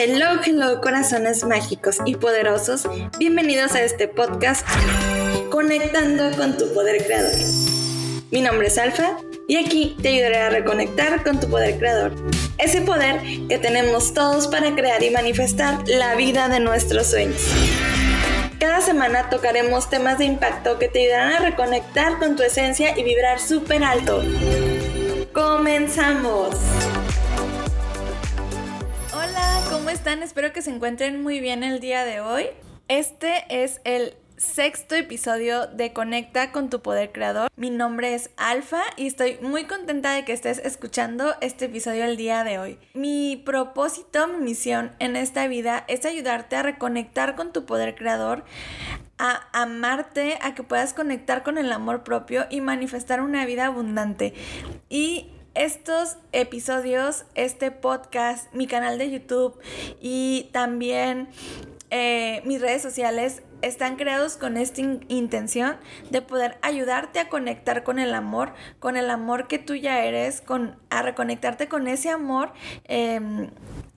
Hello, hello, corazones mágicos y poderosos. Bienvenidos a este podcast Conectando con tu poder creador. Mi nombre es Alfa y aquí te ayudaré a reconectar con tu poder creador. Ese poder que tenemos todos para crear y manifestar la vida de nuestros sueños. Cada semana tocaremos temas de impacto que te ayudarán a reconectar con tu esencia y vibrar súper alto. ¡Comenzamos! ¿Cómo están? Espero que se encuentren muy bien el día de hoy. Este es el sexto episodio de Conecta con tu poder creador. Mi nombre es Alfa y estoy muy contenta de que estés escuchando este episodio el día de hoy. Mi propósito, mi misión en esta vida es ayudarte a reconectar con tu poder creador, a amarte, a que puedas conectar con el amor propio y manifestar una vida abundante. Y estos episodios, este podcast, mi canal de YouTube y también eh, mis redes sociales están creados con esta intención de poder ayudarte a conectar con el amor, con el amor que tú ya eres, con, a reconectarte con ese amor, em,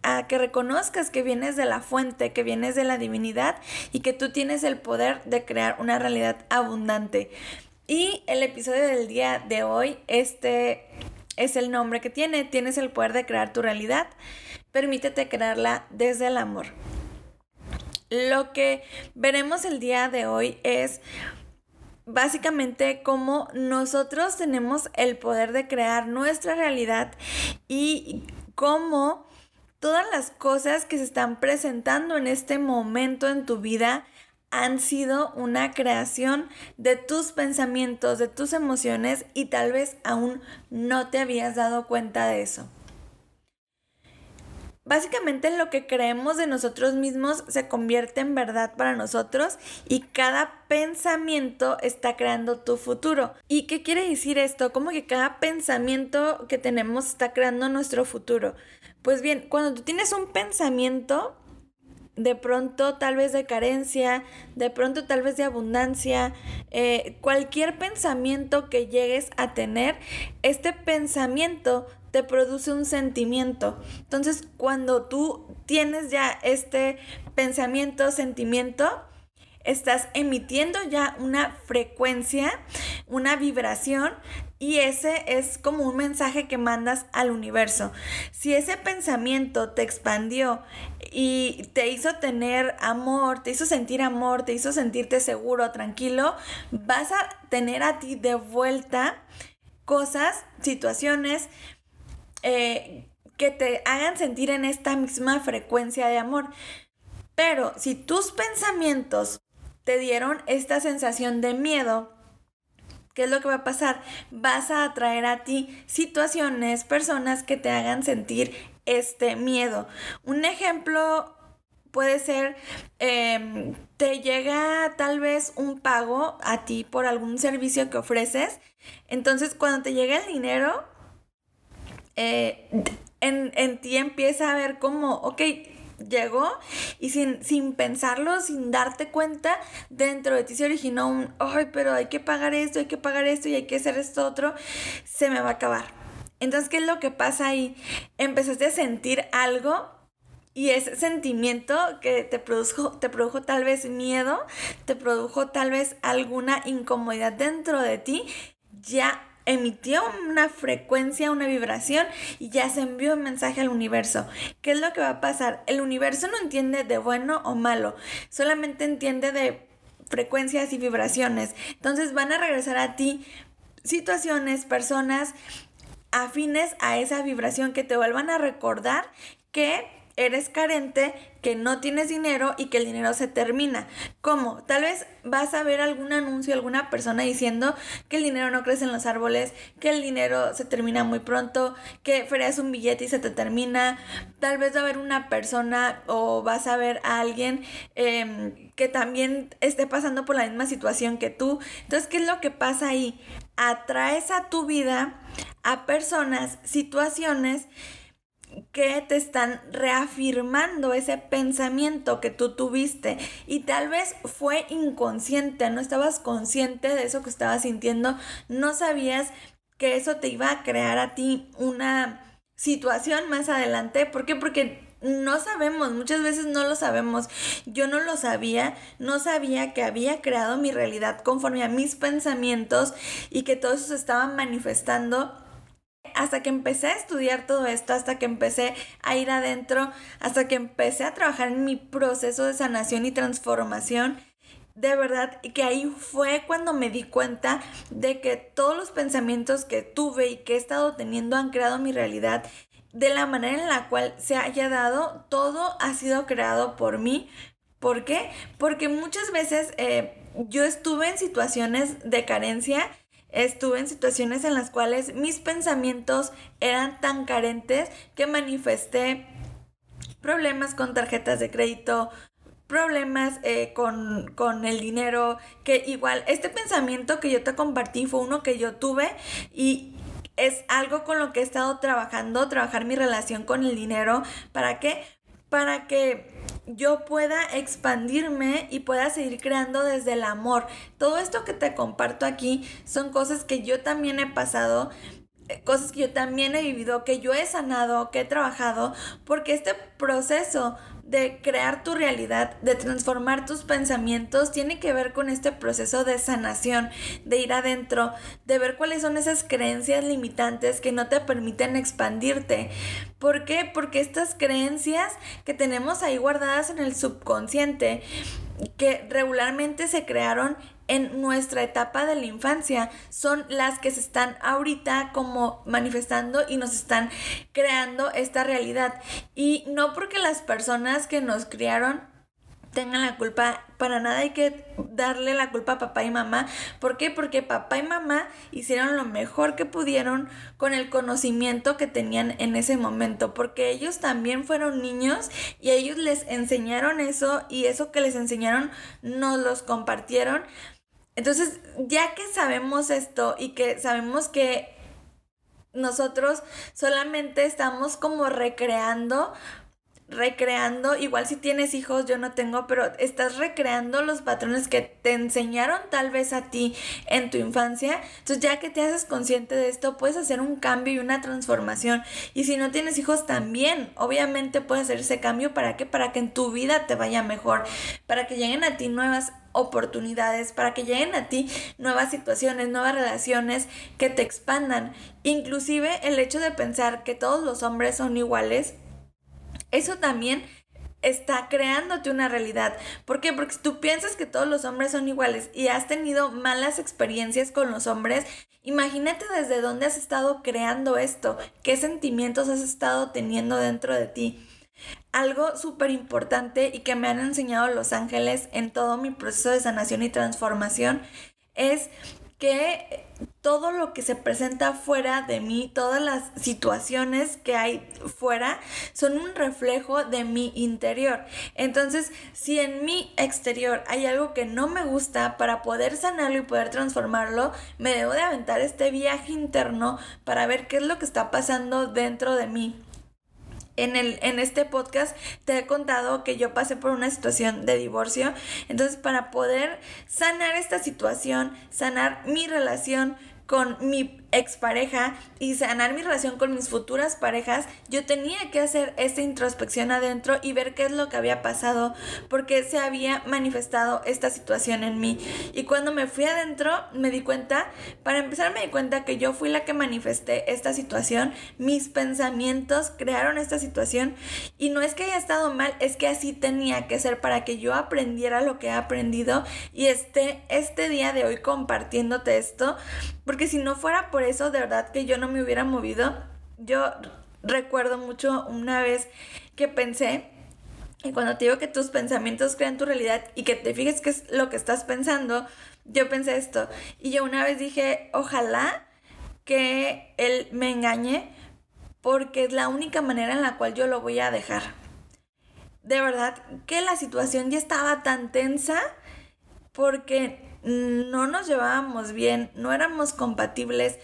a que reconozcas que vienes de la fuente, que vienes de la divinidad y que tú tienes el poder de crear una realidad abundante. Y el episodio del día de hoy, este es el nombre que tiene. Tienes el poder de crear tu realidad. Permítete crearla desde el amor. Lo que veremos el día de hoy es básicamente cómo nosotros tenemos el poder de crear nuestra realidad y cómo todas las cosas que se están presentando en este momento en tu vida han sido una creación de tus pensamientos, de tus emociones y tal vez aún no te habías dado cuenta de eso. Básicamente lo que creemos de nosotros mismos se convierte en verdad para nosotros y cada pensamiento está creando tu futuro. ¿Y qué quiere decir esto? Como que cada pensamiento que tenemos está creando nuestro futuro. Pues bien, cuando tú tienes un pensamiento, de pronto tal vez de carencia, de pronto tal vez de abundancia, eh, cualquier pensamiento que llegues a tener, este pensamiento te produce un sentimiento. Entonces, cuando tú tienes ya este pensamiento, sentimiento, estás emitiendo ya una frecuencia, una vibración y ese es como un mensaje que mandas al universo. Si ese pensamiento te expandió y te hizo tener amor, te hizo sentir amor, te hizo sentirte seguro, tranquilo, vas a tener a ti de vuelta cosas, situaciones eh, que te hagan sentir en esta misma frecuencia de amor. Pero si tus pensamientos te dieron esta sensación de miedo, ¿Qué es lo que va a pasar? Vas a atraer a ti situaciones, personas que te hagan sentir este miedo. Un ejemplo puede ser, em, te llega tal vez un pago a ti por algún servicio que ofreces. Entonces, cuando te llega el dinero, eh, en, en ti empieza a ver como, ok, llegó y sin, sin pensarlo, sin darte cuenta, dentro de ti se originó un, ay, pero hay que pagar esto, hay que pagar esto y hay que hacer esto otro, se me va a acabar. Entonces, ¿qué es lo que pasa ahí? Empezaste a sentir algo y ese sentimiento que te produjo, te produjo tal vez miedo, te produjo tal vez alguna incomodidad dentro de ti, ya emitió una frecuencia, una vibración y ya se envió un mensaje al universo. ¿Qué es lo que va a pasar? El universo no entiende de bueno o malo, solamente entiende de frecuencias y vibraciones. Entonces van a regresar a ti situaciones, personas afines a esa vibración que te vuelvan a recordar que eres carente, que no tienes dinero y que el dinero se termina. ¿Cómo? Tal vez vas a ver algún anuncio, alguna persona diciendo que el dinero no crece en los árboles, que el dinero se termina muy pronto, que freas un billete y se te termina. Tal vez va a haber una persona o vas a ver a alguien em, que también esté pasando por la misma situación que tú. Entonces, ¿qué es lo que pasa ahí? Atraes a tu vida a personas, situaciones, que te están reafirmando ese pensamiento que tú tuviste y tal vez fue inconsciente, no estabas consciente de eso que estabas sintiendo, no sabías que eso te iba a crear a ti una situación más adelante. ¿Por qué? Porque no sabemos, muchas veces no lo sabemos. Yo no lo sabía, no sabía que había creado mi realidad conforme a mis pensamientos y que todo eso se estaba manifestando hasta que empecé a estudiar todo esto, hasta que empecé a ir adentro, hasta que empecé a trabajar en mi proceso de sanación y transformación, de verdad que ahí fue cuando me di cuenta de que todos los pensamientos que tuve y que he estado teniendo han creado mi realidad de la manera en la cual se haya dado, todo ha sido creado por mí. ¿Por qué? Porque muchas veces eh, yo estuve en situaciones de carencia, estuve en situaciones en las cuales mis pensamientos eran tan carentes que manifesté problemas con tarjetas de crédito, problemas eh, con, con, el dinero, que igual este pensamiento que yo te compartí fue uno que yo tuve y es algo con lo que he estado trabajando, trabajar mi relación con el dinero. ¿Para qué? Para que yo pueda expandirme y pueda seguir creando desde el amor. Todo esto que te comparto aquí son cosas que yo también he pasado, eh, cosas que yo también he vivido, que yo he sanado, que he trabajado, porque este proceso de crear tu realidad, de transformar tus pensamientos, tiene que ver con este proceso de sanación, de ir adentro, de ver cuáles son esas creencias limitantes que no te permiten expandirte. ¿Por qué? Porque estas creencias que tenemos ahí guardadas en el subconsciente, que regularmente se crearon en nuestra etapa de la infancia son las que se están ahorita como manifestando y nos están creando esta realidad. Y no porque las personas que nos criaron tengan la culpa, para nada hay que darle la culpa a papá y mamá. ¿Por qué? Porque papá y mamá hicieron lo mejor que pudieron con el conocimiento que tenían en ese momento, porque ellos también fueron niños y ellos les enseñaron eso y eso que les enseñaron nos los compartieron. Entonces, ya que sabemos esto y que sabemos que nosotros solamente estamos como recreando recreando, igual si tienes hijos, yo no tengo, pero estás recreando los patrones que te enseñaron tal vez a ti en tu infancia. Entonces ya que te haces consciente de esto, puedes hacer un cambio y una transformación. Y si no tienes hijos también, obviamente puedes hacer ese cambio para que para que en tu vida te vaya mejor, para que lleguen a ti nuevas oportunidades, para que lleguen a ti nuevas situaciones, nuevas relaciones que te expandan. Inclusive el hecho de pensar que todos los hombres son iguales eso también está creándote una realidad. ¿Por qué? Porque tú piensas que todos los hombres son iguales y has tenido malas experiencias con los hombres, imagínate desde dónde has estado creando esto, qué sentimientos has estado teniendo dentro de ti. Algo súper importante y que me han enseñado los ángeles en todo mi proceso de sanación y transformación es que todo lo que se presenta fuera de mí, todas las situaciones que hay fuera, son un reflejo de mi interior. Entonces, si en mi exterior hay algo que no me gusta, para poder sanarlo y poder transformarlo, me debo de aventar este viaje interno para ver qué es lo que está pasando dentro de mí en, el, en este podcast te he contado que yo pasé por una situación de divorcio. Entonces, para poder sanar esta situación, sanar mi relación con mi expareja y sanar mi relación con mis futuras parejas, yo tenía que hacer esta introspección adentro y ver qué es lo que había pasado, porque se había manifestado esta situación en mí. Y cuando me fui adentro, me di cuenta, para empezar me di cuenta que yo fui la que manifesté esta situación, mis pensamientos crearon esta situación y no es que haya estado mal, es que así tenía que ser para que yo aprendiera lo que he aprendido y esté este día de hoy compartiéndote esto, porque si no fuera por eso, de verdad que yo no me hubiera movido. Yo recuerdo mucho una vez que pensé, y cuando te digo que tus pensamientos crean tu realidad y que te fijes qué es lo que estás pensando, yo pensé esto. Y yo una vez dije, ojalá que él me engañe porque es la única manera en la cual yo lo voy a dejar. De verdad que la situación ya estaba tan tensa porque no nos llevábamos bien, no éramos compatibles.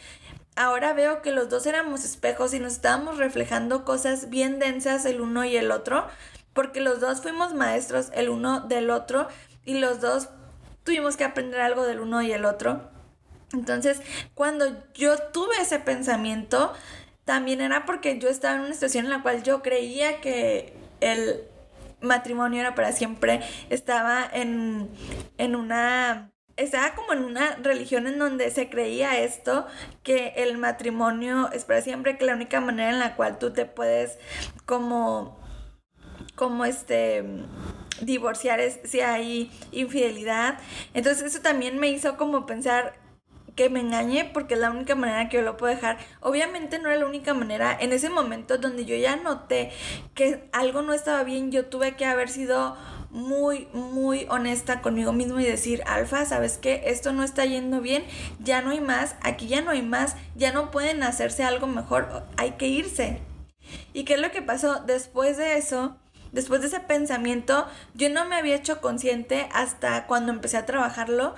Ahora veo que los dos éramos espejos y nos estábamos reflejando cosas bien densas el uno y el otro, porque los dos fuimos maestros el uno del otro y los dos tuvimos que aprender algo del uno y el otro. Entonces, cuando yo tuve ese pensamiento, también era porque yo estaba en una situación en la cual yo creía que el matrimonio era para siempre, estaba en, en una estaba como en una religión en donde se creía esto, que el matrimonio es para siempre, que la única manera en la cual tú te puedes como, como este, divorciar es si hay infidelidad. Entonces eso también me hizo como pensar que me engañe porque es la única manera que yo lo puedo dejar. Obviamente no era la única manera. En ese momento donde yo ya noté que algo no estaba bien, yo tuve que haber sido muy, muy honesta conmigo mismo y decir, Alfa, ¿sabes qué? Esto no está yendo bien, ya no hay más, aquí ya no hay más, ya no pueden hacerse algo mejor, hay que irse. ¿Y qué es lo que pasó? Después de eso, después de ese pensamiento, yo no me había hecho consciente hasta cuando empecé a trabajarlo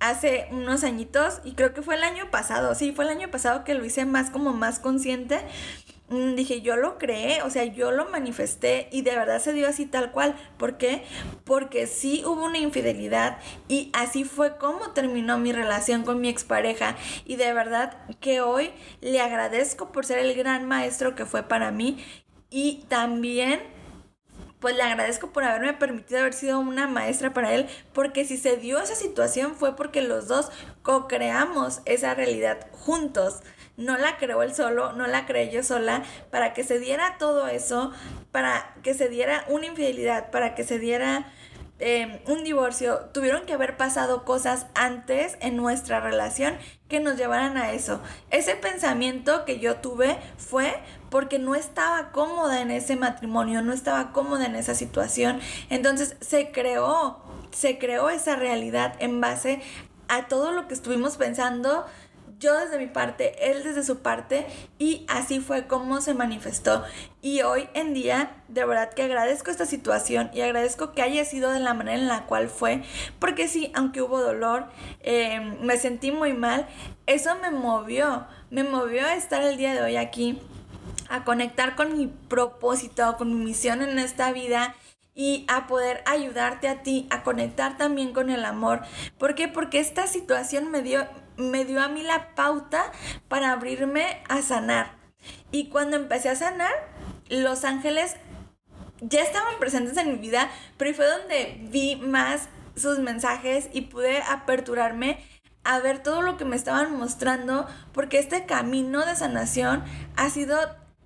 hace unos añitos y creo que fue el año pasado, sí, fue el año pasado que lo hice más como más consciente. Mm, dije, yo lo creé, o sea, yo lo manifesté y de verdad se dio así tal cual. ¿Por qué? Porque sí hubo una infidelidad y así fue como terminó mi relación con mi expareja. Y de verdad que hoy le agradezco por ser el gran maestro que fue para mí y también pues le agradezco por haberme permitido haber sido una maestra para él, porque si se dio esa situación fue porque los dos co-creamos esa realidad juntos. No la creó él solo, no la creé yo sola, para que se diera todo eso, para que se diera una infidelidad, para que se diera Em, un divorcio, tuvieron que haber pasado cosas antes en nuestra relación que nos llevaran a eso. Ese pensamiento que yo tuve fue porque no estaba cómoda en ese matrimonio, no estaba cómoda en esa situación. Entonces se creó, se creó esa realidad en base a todo lo que estuvimos pensando yo desde mi parte, él desde su parte y así fue como se manifestó. Y hoy en día, de verdad que agradezco esta situación y agradezco que haya sido de la manera en la cual fue, porque sí, aunque hubo dolor, em, me sentí muy mal, eso me movió, me movió a estar el día de hoy aquí, a conectar con mi propósito, con mi misión en esta vida y a poder ayudarte a ti a conectar también con el amor. ¿Por qué? Porque esta situación me dio me dio a mí la pauta para abrirme a sanar. Y cuando empecé a sanar, los ángeles ya estaban presentes en mi vida, pero fue donde vi más sus mensajes y pude aperturarme a ver todo lo que me estaban mostrando, porque este camino de sanación ha sido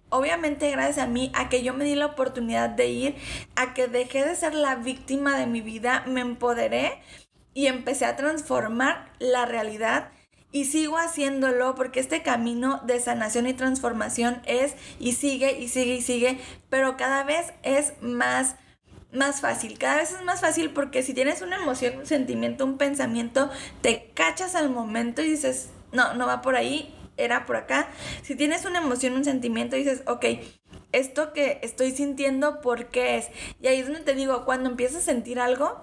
obviamente gracias a mí, a que yo me di la oportunidad de ir, a que dejé de ser la víctima de mi vida, me empoderé y empecé a transformar la realidad y sigo haciéndolo porque este camino de sanación y transformación es y sigue y sigue y sigue, pero cada vez es más más fácil, cada vez es más fácil porque si tienes una emoción, un sentimiento, un pensamiento, te cachas al momento y dices, no, no va por ahí, era por acá. Si tienes una emoción, un sentimiento, dices, ok, esto que estoy sintiendo, ¿por qué es? Y ahí es donde te digo, cuando empiezas a sentir algo,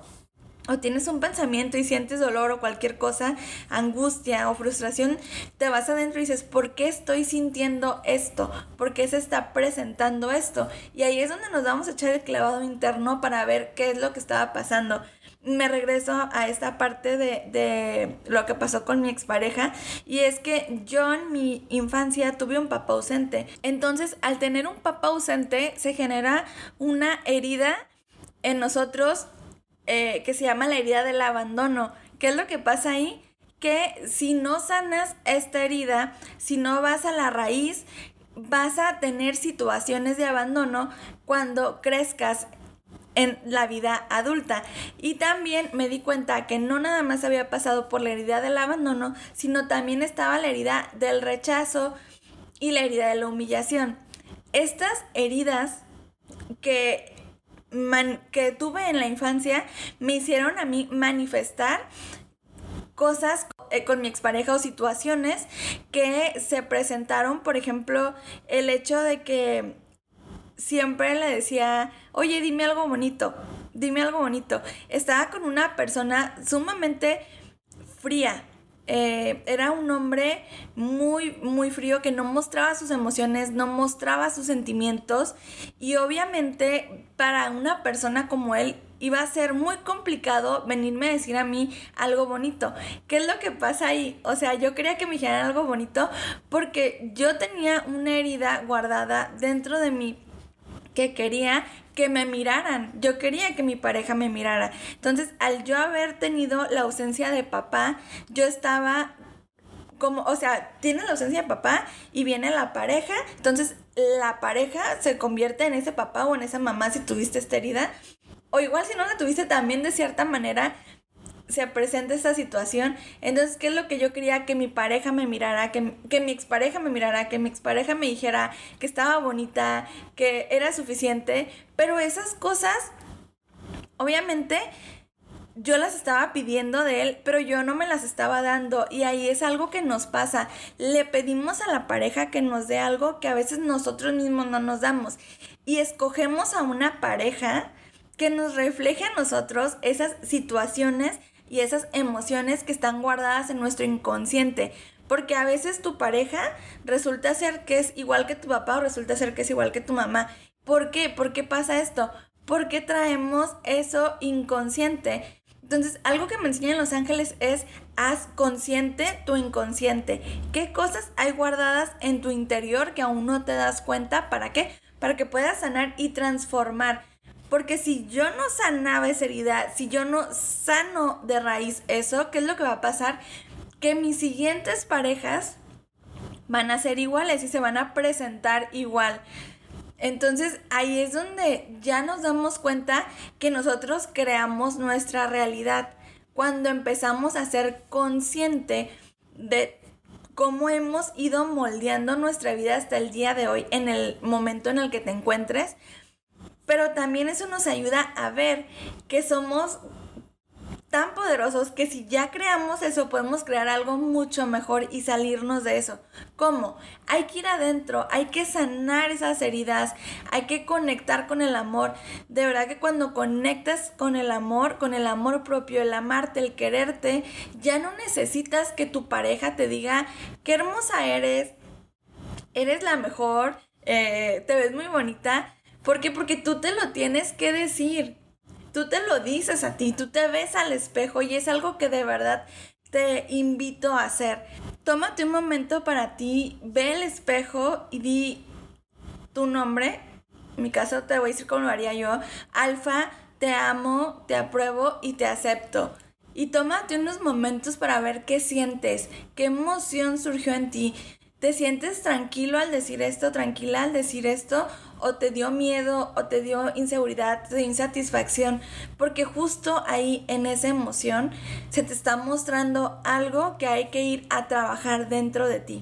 o tienes un pensamiento y sientes dolor o cualquier cosa, angustia o frustración, te vas adentro y dices, ¿por qué estoy sintiendo esto? ¿Por qué se está presentando esto? Y ahí es donde nos vamos a echar el clavado interno para ver qué es lo que estaba pasando. Me regreso a esta parte de, de lo que pasó con mi expareja y es que yo en mi infancia tuve un papá ausente. Entonces, al tener un papá ausente, se genera una herida en nosotros eh, que se llama la herida del abandono. ¿Qué es lo que pasa ahí? Que si no sanas esta herida, si no vas a la raíz, vas a tener situaciones de abandono cuando crezcas en la vida adulta. Y también me di cuenta que no nada más había pasado por la herida del abandono, sino también estaba la herida del rechazo y la herida de la humillación. Estas heridas que que tuve en la infancia me hicieron a mí manifestar cosas eh, con mi expareja o situaciones que se presentaron, por ejemplo, el hecho de que siempre le decía, oye, dime algo bonito, dime algo bonito. Estaba con una persona sumamente fría, eh, era un hombre muy, muy frío que no mostraba sus emociones, no mostraba sus sentimientos y obviamente para una persona como él iba a ser muy complicado venirme a decir a mí algo bonito. ¿Qué es lo que pasa ahí? O sea, yo quería que me dijeran algo bonito porque yo tenía una herida guardada dentro de mí que quería que me miraran. Yo quería que mi pareja me mirara. Entonces, al yo haber tenido la ausencia de papá, yo estaba como, o sea, tiene la ausencia de papá y viene la pareja, entonces la pareja se convierte en ese papá o en esa mamá si tuviste esta herida. O igual si no la tuviste también de cierta manera se presenta esta situación. Entonces, ¿qué es lo que yo quería? Que mi pareja me mirara, que, que mi expareja me mirara, que mi expareja me dijera que estaba bonita, que era suficiente. Pero esas cosas, obviamente, yo las estaba pidiendo de él, pero yo no me las estaba dando. Y ahí es algo que nos pasa. Le pedimos a la pareja que nos dé algo que a veces nosotros mismos no nos damos. Y escogemos a una pareja que nos refleje a nosotros esas situaciones y esas emociones que están guardadas en nuestro inconsciente. Porque a veces tu pareja resulta ser que es igual que tu papá o resulta ser que es igual que tu mamá. ¿Por qué? ¿Por qué pasa esto? Porque traemos eso inconsciente. Entonces, algo que me enseñan Los Ángeles es haz consciente tu inconsciente. ¿Qué cosas hay guardadas en tu interior que aún no te das cuenta? ¿Para qué? Para que puedas sanar y transformar. Porque si yo no sanaba esa herida, si yo no sano de raíz eso, ¿qué es lo que va a pasar? Que mis siguientes parejas van a ser iguales y se van a presentar igual. Entonces ahí es donde ya nos damos cuenta que nosotros creamos nuestra realidad. Cuando empezamos a ser consciente de cómo hemos ido moldeando nuestra vida hasta el día de hoy, en el momento en el que te encuentres, pero también eso nos ayuda a ver que somos tan poderosos que si ya creamos eso, podemos crear algo mucho mejor y salirnos de eso. ¿Cómo? Hay que ir adentro, hay que sanar esas heridas, hay que conectar con el amor. De verdad que cuando conectas con el amor, con el amor propio, el amarte, el quererte, ya no necesitas que tu pareja te diga, qué hermosa eres, eres la mejor, eh, te ves muy bonita. ¿Por qué? Porque tú te lo tienes que decir tú te lo dices a ti, tú te ves al espejo y es algo que de verdad te invito a hacer. Tómate un momento para ti, ve el espejo y di tu nombre. En mi caso te voy a decir cómo lo haría yo. Alfa, te amo, te apruebo y te acepto. Y tómate unos momentos para ver qué sientes, qué emoción surgió en ti. ¿Te sientes tranquilo al decir esto, tranquila al decir esto? ¿O te dio miedo, o te dio inseguridad, te dio insatisfacción? Porque justo ahí en esa emoción se te está mostrando algo que hay que ir a trabajar dentro de ti.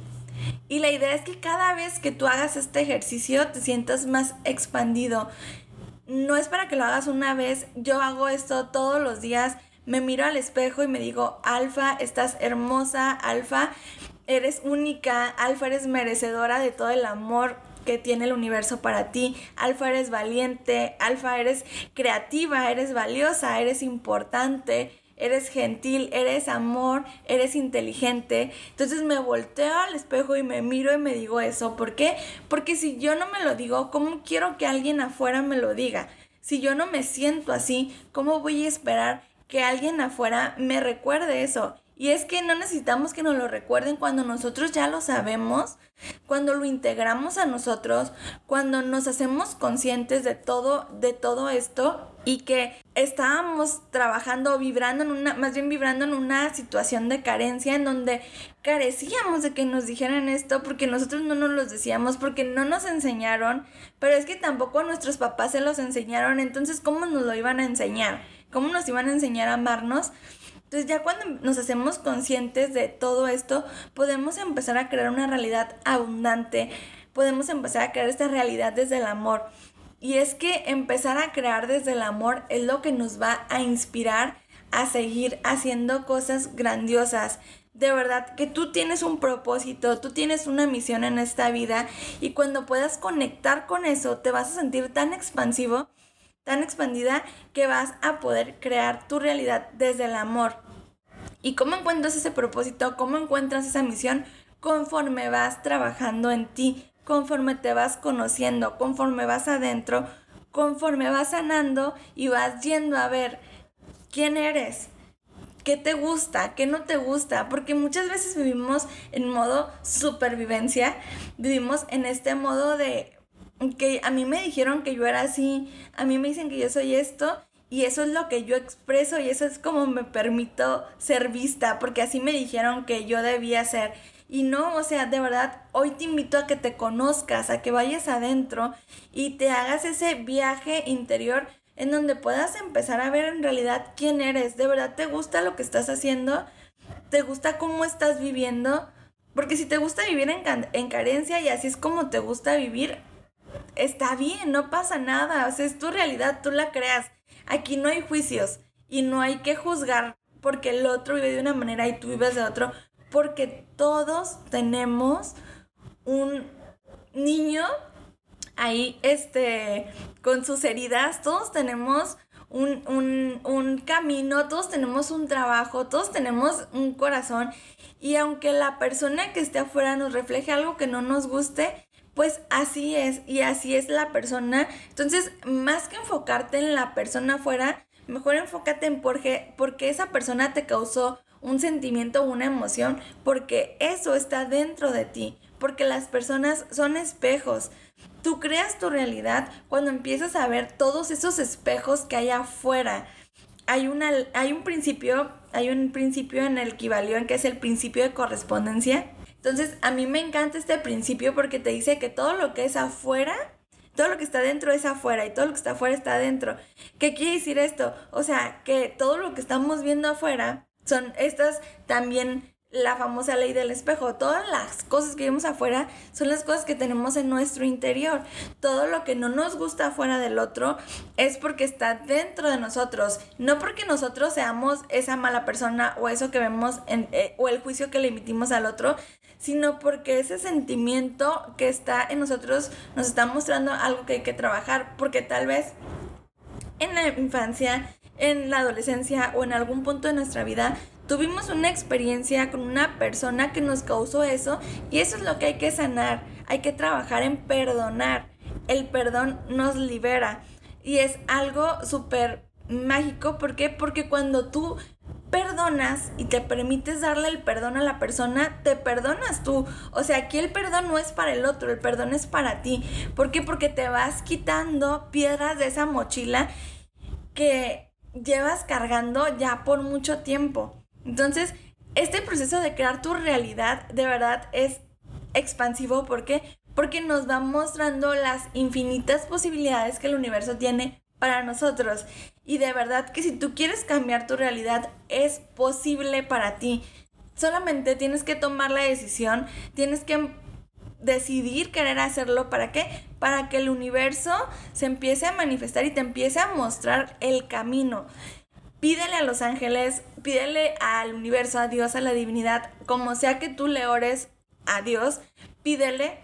Y la idea es que cada vez que tú hagas este ejercicio te sientas más expandido. No es para que lo hagas una vez, yo hago esto todos los días me miro al espejo y me digo, Alfa, estás hermosa, Alfa, eres única, Alfa, eres merecedora de todo el amor que tiene el universo para ti. Alfa, eres valiente, Alfa, eres creativa, eres valiosa, eres importante, eres gentil, eres amor, eres inteligente. Entonces me volteo al espejo y me miro y me digo eso. ¿Por qué? Porque si yo no me lo digo, ¿cómo quiero que alguien afuera me lo diga? Si yo no me siento así, ¿cómo voy a esperar que alguien afuera me recuerde eso? Y es que no necesitamos que nos lo recuerden cuando nosotros ya lo sabemos, cuando lo integramos a nosotros, cuando nos hacemos conscientes de todo, de todo esto y que estábamos trabajando, vibrando en una, más bien vibrando en una situación de carencia en donde carecíamos de que nos dijeran esto porque nosotros no nos los decíamos, porque no nos enseñaron, pero es que tampoco nuestros papás se los enseñaron, entonces ¿cómo nos lo iban a enseñar? ¿Cómo nos iban a enseñar a amarnos? Entonces ya cuando nos hacemos conscientes de todo esto, podemos empezar a crear una realidad abundante, podemos empezar a crear esta realidad desde el amor. Y es que empezar a crear desde el amor es lo que nos va a inspirar a seguir haciendo cosas grandiosas. De verdad que tú tienes un propósito, tú tienes una misión en esta vida y cuando puedas conectar con eso te vas a sentir tan expansivo tan expandida que vas a poder crear tu realidad desde el amor. ¿Y cómo encuentras ese propósito? ¿Cómo encuentras esa misión? Conforme vas trabajando en ti, conforme te vas conociendo, conforme vas adentro, conforme vas sanando y vas yendo a ver quién eres, qué te gusta, qué no te gusta, porque muchas veces vivimos en modo supervivencia, vivimos en este modo de que a mí me dijeron que yo era así, a mí me dicen que yo soy esto y eso es lo que yo expreso y eso es como me permito ser vista, porque así me dijeron que yo debía ser. Y no, o sea, de verdad, hoy te invito a que te conozcas, a que vayas adentro y te hagas ese viaje interior en donde puedas empezar a ver en realidad quién eres. ¿De verdad te gusta lo que estás haciendo? ¿Te gusta cómo estás viviendo? Porque si te gusta vivir en, en carencia y así es como te gusta vivir, está bien, no pasa nada. O sea, es tu realidad, tú la creas. Aquí no hay juicios y no hay que juzgar porque el otro vive de una manera y tú vives de otro, porque todos tenemos un niño ahí, este, con sus heridas, todos tenemos un, un, un, camino, todos tenemos un trabajo, todos tenemos un corazón y aunque la persona que esté afuera nos refleje algo que no nos guste, pues así es y así es la persona. Entonces, más que enfocarte en la persona afuera, mejor enfócate en por qué, porque esa persona te causó un sentimiento o una emoción, porque eso está dentro de ti, porque las personas son espejos. Tú creas tu realidad cuando empiezas a ver todos esos espejos que hay afuera. Hay, una, hay un principio, hay un principio en el en que es el principio de correspondencia, entonces, a mí me encanta este principio porque te dice que todo lo que es afuera, todo lo que está dentro es afuera y todo lo que está afuera está adentro. ¿Qué quiere decir esto? O sea, que todo lo que estamos viendo afuera son estas también la famosa ley del espejo. Todas las cosas que vemos afuera son las cosas que tenemos en nuestro interior. Todo lo que no nos gusta afuera del otro es porque está dentro de nosotros. No porque nosotros seamos esa mala persona o eso que vemos en, eh, o el juicio que le emitimos al otro, sino porque ese sentimiento que está en nosotros nos está mostrando algo que hay que trabajar. Porque tal vez en la infancia, en la adolescencia o en algún punto de nuestra vida tuvimos una experiencia con una persona que nos causó eso y eso es lo que hay que sanar. Hay que trabajar en perdonar. El perdón nos libera y es algo súper mágico. ¿Por qué? Porque cuando tú perdonas y te permites darle el perdón a la persona, te perdonas tú. O sea, aquí el perdón no es para el otro, el perdón es para ti. ¿Por qué? Porque te vas quitando piedras de esa mochila que llevas cargando ya por mucho tiempo. Entonces, este proceso de crear tu realidad de verdad es expansivo. ¿Por qué? Porque nos va mostrando las infinitas posibilidades que el universo tiene para nosotros. Y de verdad que si tú quieres cambiar tu realidad, es posible para ti. Solamente tienes que tomar la decisión, tienes que decidir querer hacerlo. ¿Para qué? Para que el universo se empiece a manifestar y te empiece a mostrar el camino pídele a los ángeles, pídele al universo, a Dios, a la divinidad, como sea que tú le ores a Dios, pídele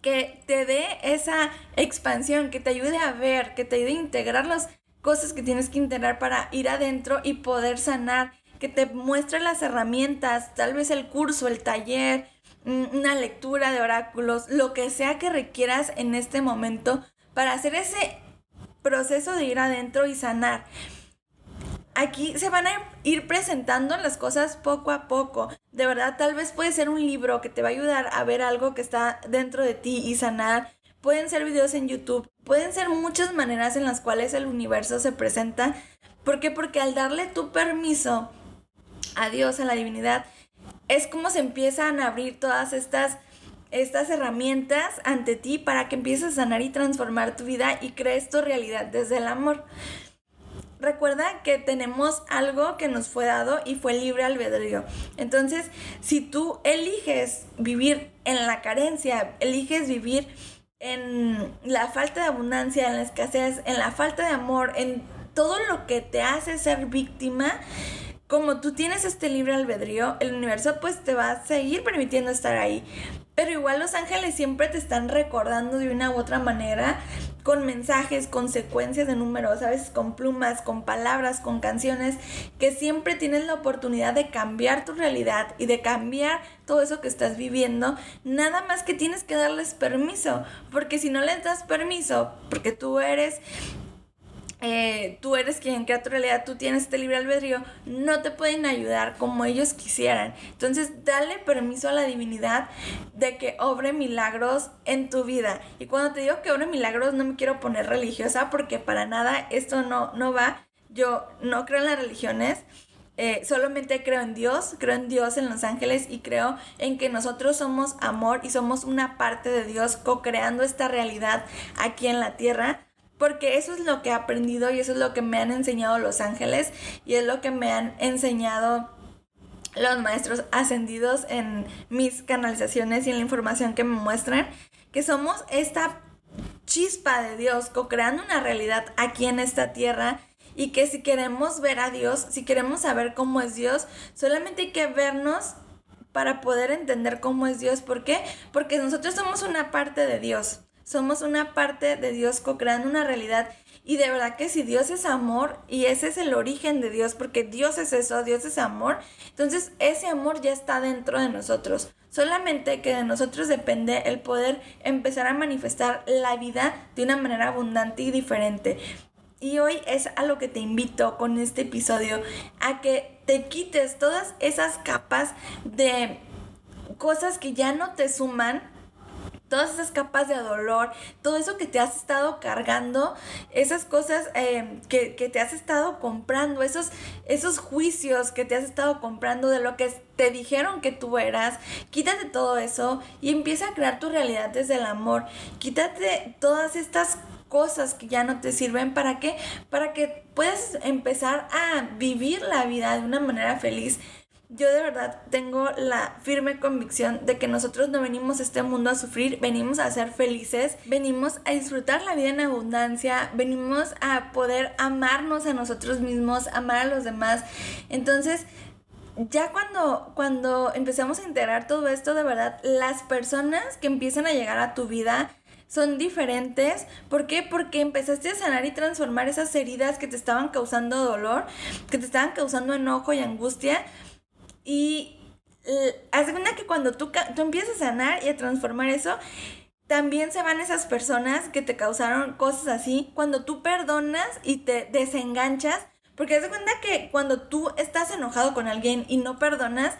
que te dé esa expansión, que te ayude a ver, que te ayude a integrar las cosas que tienes que integrar para ir adentro y poder sanar, que te muestre las herramientas, tal vez el curso, el taller, una lectura de oráculos, lo que sea que requieras en este momento para hacer ese proceso de ir adentro y sanar aquí se van a ir presentando las cosas poco a poco. De verdad, tal vez puede ser un libro que te va a ayudar a ver algo que está dentro de ti y sanar. Pueden ser videos en YouTube. Pueden ser muchas maneras en las cuales el universo se presenta. ¿Por qué? Porque al darle tu permiso a Dios, a la divinidad, es como se empiezan a abrir todas estas estas herramientas ante ti para que empieces a sanar y transformar tu vida y crees tu realidad desde el amor recuerda que tenemos algo que nos fue dado y fue libre albedrío. Entonces, si tú eliges vivir en la carencia, eliges vivir en la falta de abundancia, en la escasez, en la falta de amor, en todo lo que te hace ser víctima, como tú tienes este libre albedrío, el universo pues te va a seguir permitiendo estar ahí. Pero igual los ángeles siempre te están recordando de una u otra manera con mensajes, con secuencias de números, veces con plumas, con palabras, con canciones, que siempre tienes la oportunidad de cambiar tu realidad y de cambiar todo eso que estás viviendo, nada más que tienes que darles permiso, porque si no les das permiso, porque tú eres eh, tú eres quien crea tu realidad, tú tienes este libre albedrío, no te pueden ayudar como ellos quisieran. Entonces, dale permiso a la divinidad de que obre milagros en tu vida. Y cuando te digo que obre milagros, no me quiero poner religiosa porque para nada esto no, no va. Yo no creo en las religiones. Eh, solamente creo en Dios, creo en Dios, en los ángeles y creo en que nosotros somos amor y somos una parte de Dios co-creando esta realidad aquí en la tierra porque eso es lo que he aprendido y eso es lo que me han enseñado los ángeles y es lo que me han enseñado los maestros ascendidos en mis canalizaciones y en la información que me muestran, que somos esta chispa de Dios co-creando una realidad aquí en esta tierra y que si queremos ver a Dios, si queremos saber cómo es Dios, solamente hay que vernos para poder entender cómo es Dios. ¿Por qué? Porque nosotros somos una parte de Dios. Somos una parte de Dios co-creando una realidad. Y de verdad que si Dios es amor y ese es el origen de Dios, porque Dios es eso, Dios es amor, entonces ese amor ya está dentro de nosotros. Solamente que de nosotros depende el poder empezar a manifestar la vida de una manera abundante y diferente. Y hoy es a lo que te invito con este episodio, a que te quites todas esas capas de cosas que ya no te suman todas esas capas de dolor, todo eso que te has estado cargando, esas cosas eh, que, te has estado comprando, esos, esos juicios que te has estado comprando de lo que te dijeron que tú eras, quítate todo eso y empieza a crear tu realidad desde el amor, quítate todas estas cosas que ya no te sirven para qué, para que puedas empezar a vivir la vida de una manera feliz yo de verdad tengo la firme convicción de que nosotros no venimos a este mundo a sufrir, venimos a ser felices, venimos a disfrutar la vida en abundancia, venimos a poder amarnos a nosotros mismos, amar a los demás. Entonces, ya cuando, cuando empezamos a integrar todo esto, de verdad, las personas que empiezan a llegar a tu vida, son diferentes. ¿Por qué? Porque empezaste a sanar y transformar esas heridas que te estaban causando dolor, que te estaban causando enojo y angustia. Y eh, haz cuenta que cuando tú, tú empiezas a sanar y a transformar eso, también se van esas personas que te causaron cosas así. Cuando tú perdonas y te desenganchas, porque haz de cuenta que cuando tú estás enojado con alguien y no perdonas,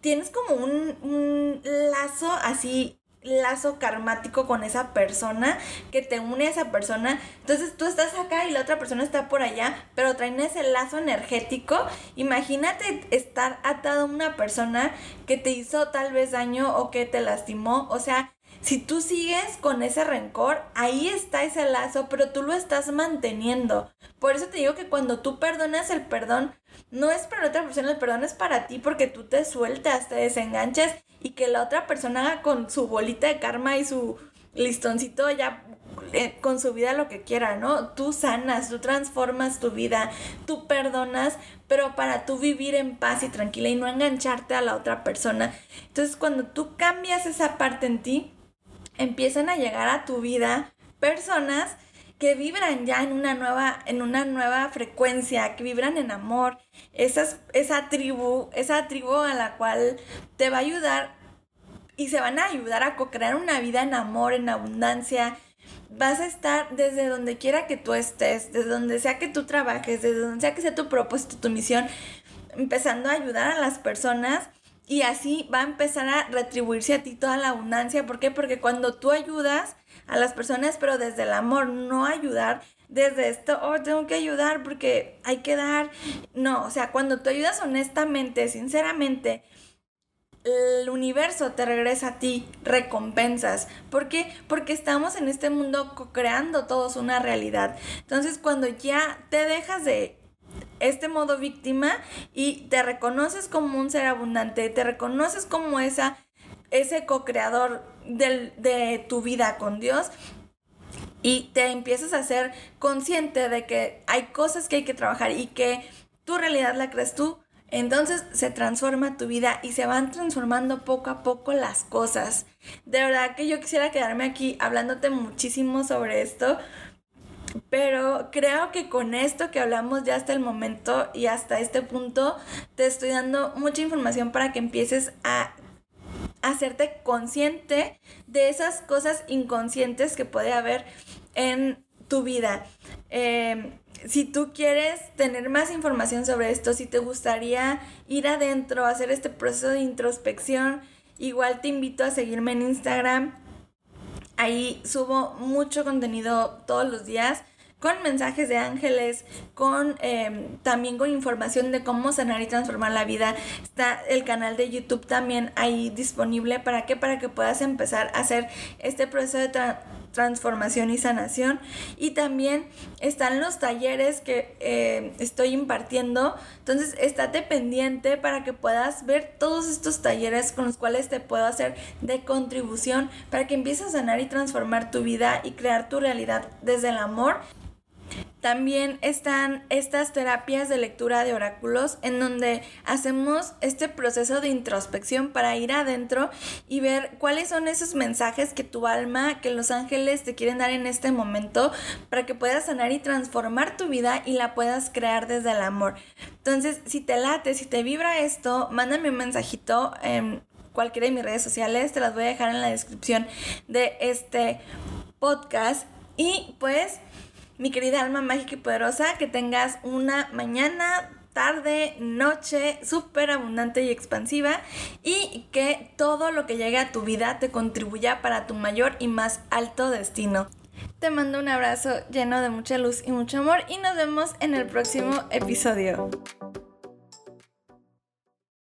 tienes como un, un lazo así lazo karmático con esa persona, que te une a esa persona. Entonces tú estás acá y la otra persona está por allá, pero traen ese lazo energético. Imagínate estar atado a una persona que te hizo tal vez daño o que te lastimó. O sea, si tú sigues con ese rencor, ahí está ese lazo, pero tú lo estás manteniendo. Por eso te digo que cuando tú perdonas el perdón, no es para otra persona, el perdón es para ti porque tú te sueltas, te desenganchas y que la otra persona con su bolita de karma y su listoncito ya eh, con su vida lo que quiera, ¿no? Tú sanas, tú transformas tu vida, tú perdonas, pero para tú vivir en paz y tranquila y no engancharte a la otra persona. Entonces cuando tú cambias esa parte en ti, empiezan a llegar a tu vida personas que vibran ya en una nueva, en una nueva frecuencia, que vibran en amor, esa tribu, esa tribu a la cual te va a ayudar y se van a ayudar a co-crear una vida en amor, en abundancia. Vas a estar desde donde quiera que tú estés, desde donde sea que tú trabajes, desde donde sea que sea tu propósito, tu misión, empezando a ayudar a las personas y así va a empezar a retribuirse a ti toda la abundancia. ¿Por qué? Porque cuando tú ayudas, a las personas, pero desde el amor, no ayudar desde esto, oh, tengo que ayudar porque hay que dar. No, o sea, cuando tú ayudas honestamente, sinceramente, el universo te regresa a ti recompensas. ¿Por qué? Porque estamos en este mundo creando todos una realidad. Entonces, cuando ya te dejas de este modo víctima y te reconoces como un ser abundante, te reconoces como esa ese co-creador de tu vida con Dios y te empiezas a ser consciente de que hay cosas que hay que trabajar y que tu realidad la crees tú, entonces se transforma tu vida y se van transformando poco a poco las cosas. De verdad que yo quisiera quedarme aquí hablándote muchísimo sobre esto, pero creo que con esto que hablamos ya hasta el momento y hasta este punto, te estoy dando mucha información para que empieces a hacerte consciente de esas cosas inconscientes que puede haber en tu vida. Em, si tú quieres tener más información sobre esto, si te gustaría ir adentro, hacer este proceso de introspección, igual te invito a seguirme en Instagram. Ahí subo mucho contenido todos los días con mensajes de ángeles, con em, también con información de cómo sanar y transformar la vida. Está el canal de YouTube también ahí disponible. ¿Para qué? Para que puedas empezar a hacer este proceso de transformación y sanación. Y también están los talleres que em, estoy impartiendo. Entonces, estate pendiente para que puedas ver todos estos talleres con los cuales te puedo hacer de contribución para que empieces a sanar y transformar tu vida y crear tu realidad desde el amor también están estas terapias de lectura de oráculos en donde hacemos este proceso de introspección para ir adentro y ver cuáles son esos mensajes que tu alma, que los ángeles te quieren dar en este momento para que puedas sanar y transformar tu vida y la puedas crear desde el amor. Entonces, si te late, si te vibra esto, mándame un mensajito en cualquiera de mis redes sociales, te las voy a dejar en la descripción de este podcast y pues mi querida alma mágica y poderosa, que tengas una mañana, tarde, noche súper abundante y expansiva y que todo lo que llegue a tu vida te contribuya para tu mayor y más alto destino. Te mando un abrazo lleno de mucha luz y mucho amor y nos vemos en el próximo episodio.